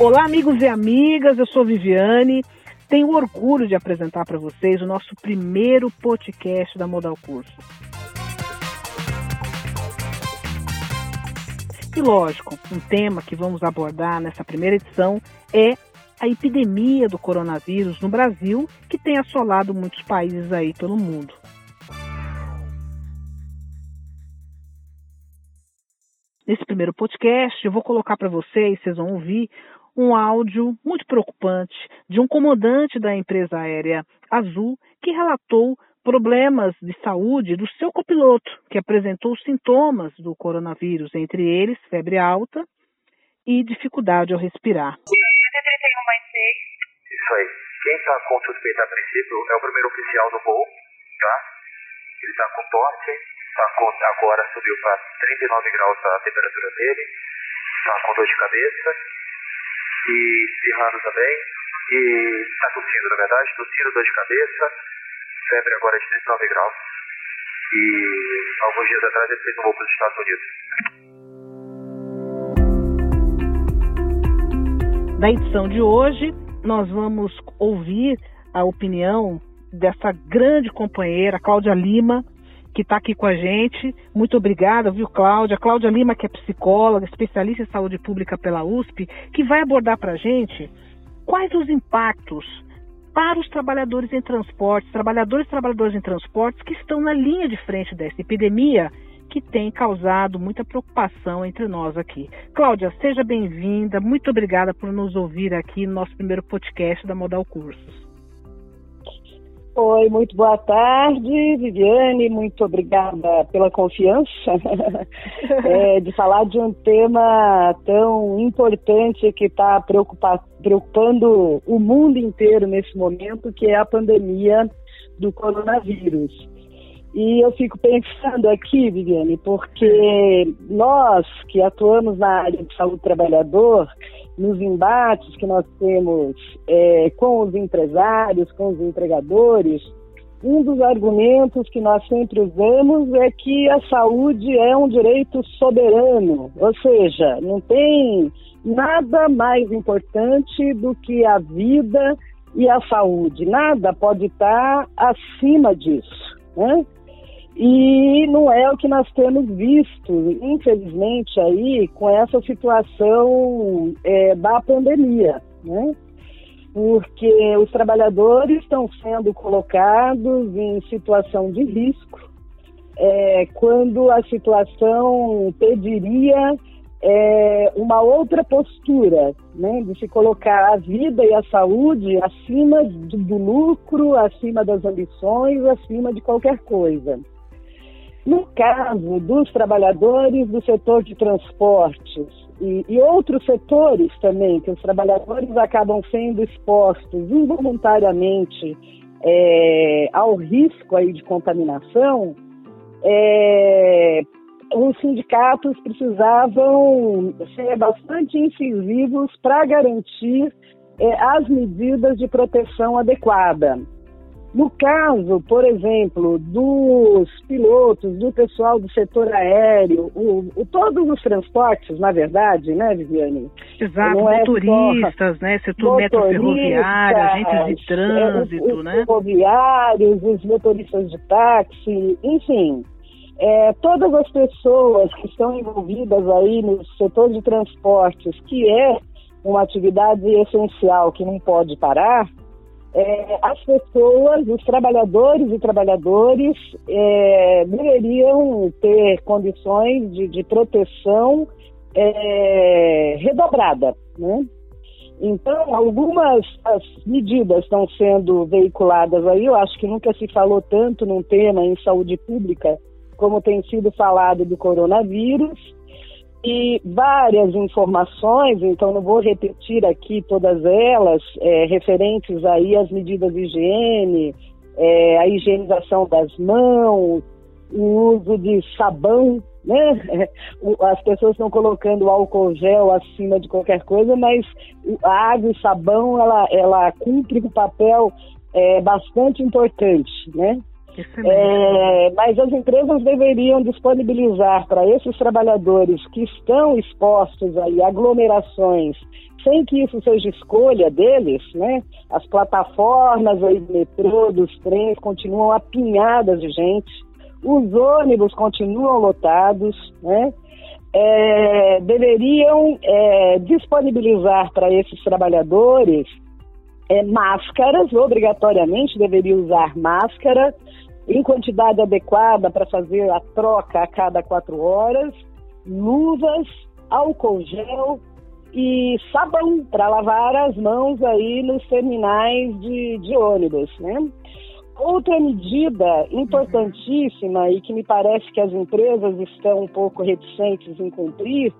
Olá, amigos e amigas, eu sou Viviane. Tenho orgulho de apresentar para vocês o nosso primeiro podcast da Modal Curso. E lógico, um tema que vamos abordar nessa primeira edição é a epidemia do coronavírus no Brasil, que tem assolado muitos países aí pelo mundo. Nesse primeiro podcast, eu vou colocar para vocês, vocês vão ouvir, um áudio muito preocupante de um comandante da empresa aérea Azul que relatou problemas de saúde do seu copiloto, que apresentou sintomas do coronavírus, entre eles febre alta e dificuldade ao respirar. 131 mais 6. Isso aí. Quem está com suspeita a princípio é o primeiro oficial do voo, tá? Ele está com tosse, tá com, agora subiu para 39 graus a temperatura dele, está com dor de cabeça, e espirrando também, e está tossindo, na verdade, tossindo, dor de cabeça, febre agora de 39 graus. E alguns dias atrás ele fez um voo para os Estados Unidos. Na edição de hoje, nós vamos ouvir a opinião dessa grande companheira, Cláudia Lima, que está aqui com a gente. Muito obrigada, viu, Cláudia? Cláudia Lima, que é psicóloga, especialista em saúde pública pela USP, que vai abordar para a gente quais os impactos para os trabalhadores em transportes, trabalhadores e trabalhadoras em transportes que estão na linha de frente dessa epidemia que tem causado muita preocupação entre nós aqui. Cláudia, seja bem-vinda. Muito obrigada por nos ouvir aqui no nosso primeiro podcast da Modal Cursos. Oi, muito boa tarde, Viviane, muito obrigada pela confiança é, de falar de um tema tão importante que está preocupando o mundo inteiro nesse momento, que é a pandemia do coronavírus. E eu fico pensando aqui, Viviane, porque nós que atuamos na área de saúde trabalhador, nos embates que nós temos é, com os empresários, com os empregadores, um dos argumentos que nós sempre usamos é que a saúde é um direito soberano, ou seja, não tem nada mais importante do que a vida e a saúde, nada pode estar acima disso. Né? E não é o que nós temos visto, infelizmente, aí com essa situação é, da pandemia, né? Porque os trabalhadores estão sendo colocados em situação de risco é, quando a situação pediria é, uma outra postura, né, de se colocar a vida e a saúde acima do lucro, acima das ambições, acima de qualquer coisa. No caso dos trabalhadores do setor de transportes e, e, outros setores também, que os trabalhadores acabam sendo expostos involuntariamente é, ao risco aí de contaminação, é, os sindicatos precisavam ser bastante incisivos para garantir é, as medidas de proteção adequada. No caso, por exemplo, dos pilotos, do pessoal do setor aéreo, o, o, todos os transportes, na verdade, né, Viviane? Exato, Não é motoristas, é né, setor metro ferroviário, agentes de trânsito, é, os, né? ferroviários, os motoristas de táxi, enfim. É, todas as pessoas que estão envolvidas aí no setor de transportes, que é uma atividade essencial que não pode parar, é, as pessoas, os trabalhadores e trabalhadores é, deveriam ter condições de, de proteção é, redobrada, né? Então, algumas as medidas estão sendo veiculadas aí, eu acho que nunca se falou tanto num tema em saúde pública como tem sido falado do coronavírus, e várias informações, então não vou repetir aqui todas elas, é, referentes aí às medidas de higiene, é, a higienização das mãos, o uso de sabão, né? As pessoas estão colocando álcool gel acima de qualquer coisa, mas a água e sabão, ela, ela cumpre um papel é, bastante importante, né? É, mas as empresas deveriam disponibilizar para esses trabalhadores que estão expostos a aglomerações, sem que isso seja escolha deles, né? As plataformas aí do metrô, dos trens continuam apinhadas de gente, os ônibus continuam lotados, né? É, deveriam é, disponibilizar para esses trabalhadores é, máscaras, obrigatoriamente deveria usar máscara, em quantidade adequada para fazer a troca a cada quatro horas, luvas, álcool gel e sabão para lavar as mãos aí nos terminais de, de ônibus, né? Outra medida importantíssima e que me parece que as empresas estão um pouco reticentes em cumprir,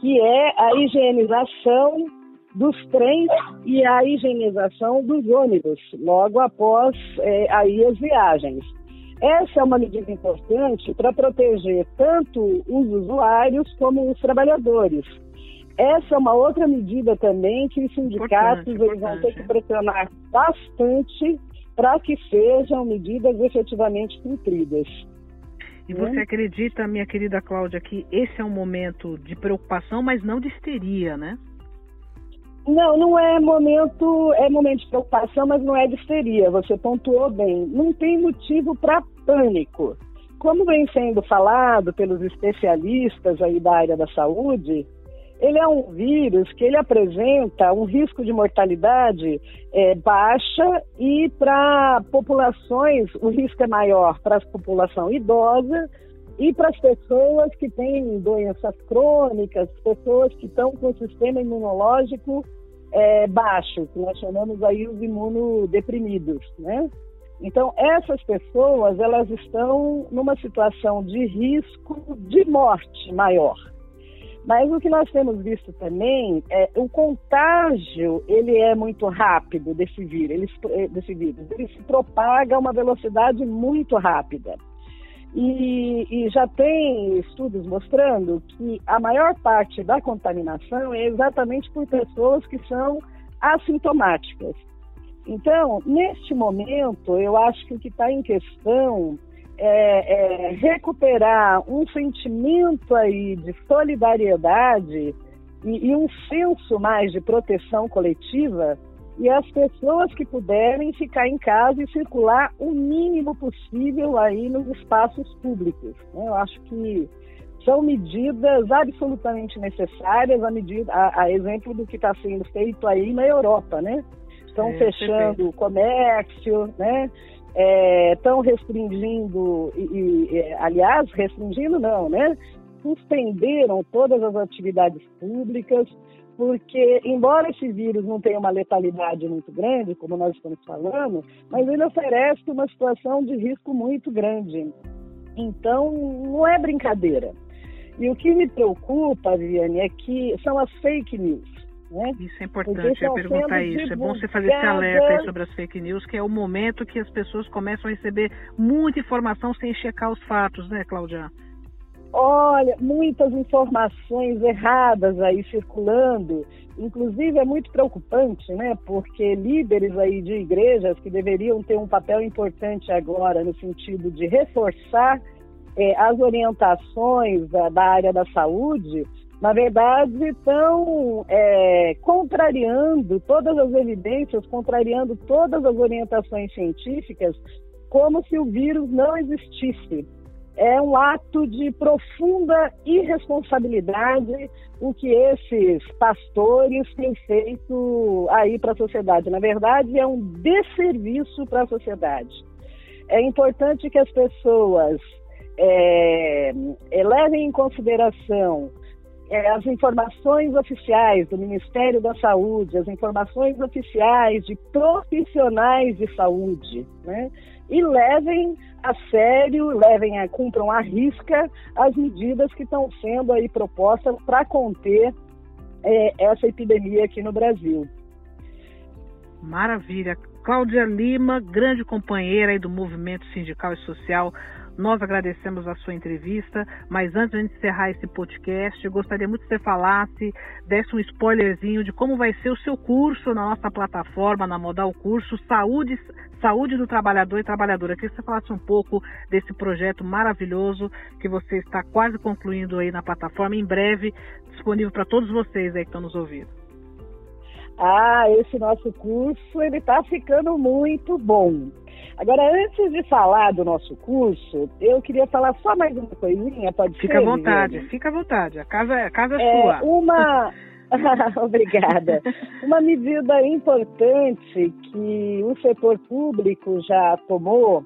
que é a higienização dos trens e a higienização dos ônibus, logo após é, aí as viagens. Essa é uma medida importante para proteger tanto os usuários como os trabalhadores. Essa é uma outra medida também que os sindicatos eles vão ter que pressionar bastante para que sejam medidas efetivamente cumpridas. E você né? acredita, minha querida Cláudia, que esse é um momento de preocupação, mas não de histeria, né? Não, não é momento, é momento de preocupação, mas não é de histeria. Você pontuou bem. Não tem motivo para pânico. Como vem sendo falado pelos especialistas aí da área da saúde, ele é um vírus que ele apresenta um risco de mortalidade é, baixa e para populações o risco é maior para a população idosa e para as pessoas que têm doenças crônicas, pessoas que estão com o sistema imunológico é, baixo, que nós chamamos aí os imunodeprimidos, né? Então, essas pessoas, elas estão numa situação de risco de morte maior. Mas o que nós temos visto também é o contágio, ele é muito rápido desse vírus, ele, desse vírus. Ele se propaga a uma velocidade muito rápida. E, e, já tem estudos mostrando que a maior parte da contaminação é exatamente por pessoas que são assintomáticas. Então, neste momento, eu acho que o que está em questão é, é, recuperar um sentimento aí de solidariedade e, e um senso mais de proteção coletiva e as pessoas que puderem ficar em casa e circular o mínimo possível aí nos espaços públicos. Né? Eu acho que são medidas absolutamente necessárias, a, medida, a, a exemplo do que está sendo feito aí na Europa, né? Estão é, fechando o comércio, né? Estão é, restringindo, e, e, aliás, restringindo não, né? Suspenderam todas as atividades públicas, porque, embora esse vírus não tenha uma letalidade muito grande, como nós estamos falando, mas ele oferece uma situação de risco muito grande. Então, não é brincadeira. E o que me preocupa, Viviane, é que são as fake news. Né? Isso é importante, eu perguntar isso. É bom você fazer esse alerta aí sobre as fake news, que é o momento que as pessoas começam a receber muita informação sem checar os fatos, né, Cláudia? Olha, muitas informações erradas aí circulando. Inclusive é muito preocupante, né? Porque líderes aí de igrejas que deveriam ter um papel importante agora no sentido de reforçar é, as orientações da, da, área da saúde, na verdade estão é, contrariando todas as evidências, contrariando todas as orientações científicas, como se o vírus não existisse é um ato de profunda irresponsabilidade o que esses pastores têm feito aí para a sociedade. Na verdade, é um desserviço para a sociedade. É importante que as pessoas é, levem em consideração é, as informações oficiais do Ministério da Saúde, as informações oficiais de profissionais de saúde, né? e levem a sério, levem a, cumpram a risca as medidas que estão sendo aí propostas para conter é, essa epidemia aqui no Brasil. Maravilha. Cláudia Lima, grande companheira do movimento sindical e social nós agradecemos a sua entrevista, mas antes de encerrar esse podcast, gostaria muito que você falasse, desse um spoilerzinho de como vai ser o seu curso na nossa plataforma, na Modal Curso Saúde, Saúde do Trabalhador e Trabalhadora. Queria que você falasse um pouco desse projeto maravilhoso que você está quase concluindo aí na plataforma, em breve disponível para todos vocês aí que estão nos ouvindo. Ah, esse nosso curso ele está ficando muito bom. Agora, antes de falar do nosso curso, eu queria falar só mais uma coisinha, pode fica ser? Fica à vontade, Viviane? fica à vontade. A casa, a casa é, é sua. Uma. Obrigada. Uma medida importante que o setor público já tomou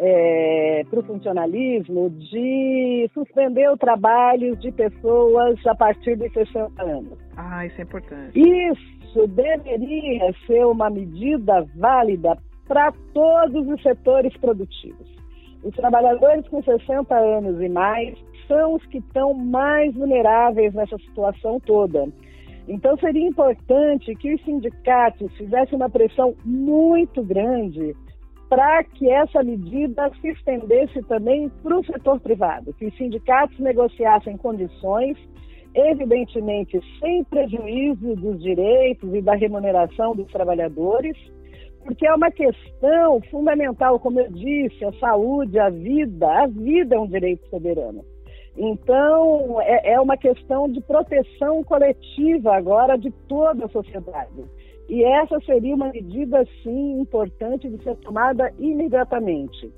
é, para o funcionalismo de suspender o trabalho de pessoas a partir de 60 anos. Ah, isso é importante. Isso deveria ser uma medida válida para todos os setores produtivos. Os trabalhadores com 60 anos e mais são os que estão mais vulneráveis nessa situação toda. Então, seria importante que os sindicatos fizessem uma pressão muito grande para que essa medida se estendesse também para o setor privado, que os sindicatos negociassem condições, evidentemente sem prejuízo dos direitos e da remuneração dos trabalhadores, porque é uma questão fundamental, como eu disse, a saúde, a vida, a vida é um direito soberano. Então, é, é uma questão de proteção coletiva agora de toda a sociedade. E essa seria uma medida, sim, importante de ser tomada imediatamente.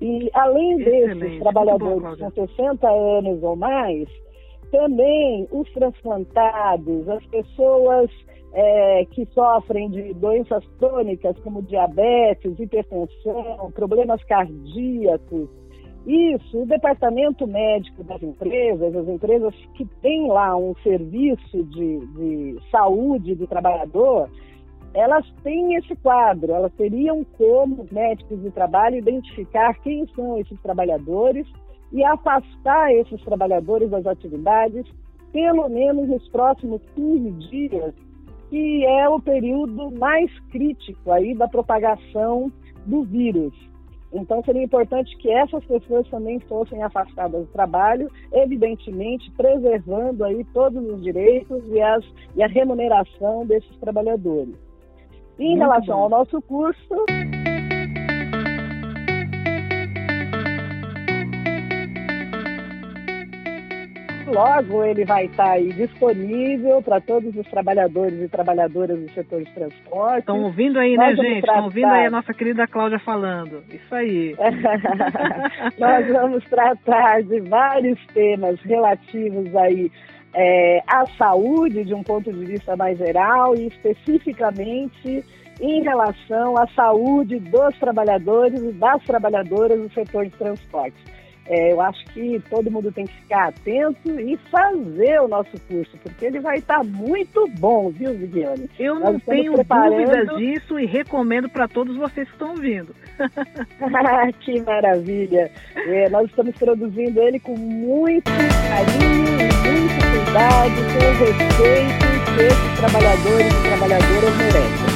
E, além Excelente. desses trabalhadores bom, com 60 anos ou mais, também os transplantados, as pessoas é, que sofrem de doenças crônicas como diabetes, hipertensão, problemas cardíacos. Isso, o departamento médico das empresas, as empresas que têm lá um serviço de, de saúde do trabalhador, elas têm esse quadro, elas teriam como médicos de trabalho identificar quem são esses trabalhadores e afastar esses trabalhadores das atividades, pelo menos nos próximos 15 dias, que é o período mais crítico aí da propagação do vírus. Então, seria importante que essas pessoas também fossem afastadas do trabalho, evidentemente preservando aí todos os direitos e, as, e a remuneração desses trabalhadores. Em Muito relação bom. ao nosso curso. Logo ele vai estar aí disponível para todos os trabalhadores e trabalhadoras do setor de transporte. Estão ouvindo aí, né, gente? Estão ouvindo aí a nossa querida Cláudia falando. Isso aí. Nós vamos tratar de vários temas relativos aí é, à saúde de um ponto de vista mais geral e especificamente em relação à saúde dos trabalhadores e das trabalhadoras do setor de transporte. É, eu acho que todo mundo tem que ficar atento e fazer o nosso curso, porque ele vai estar muito bom, viu, Viviane? Eu não tenho preparando... dúvidas disso e recomendo para todos vocês que estão ouvindo. que maravilha! É, nós estamos produzindo ele com muito carinho, muito cuidado, com respeito que esses trabalhadores e trabalhadoras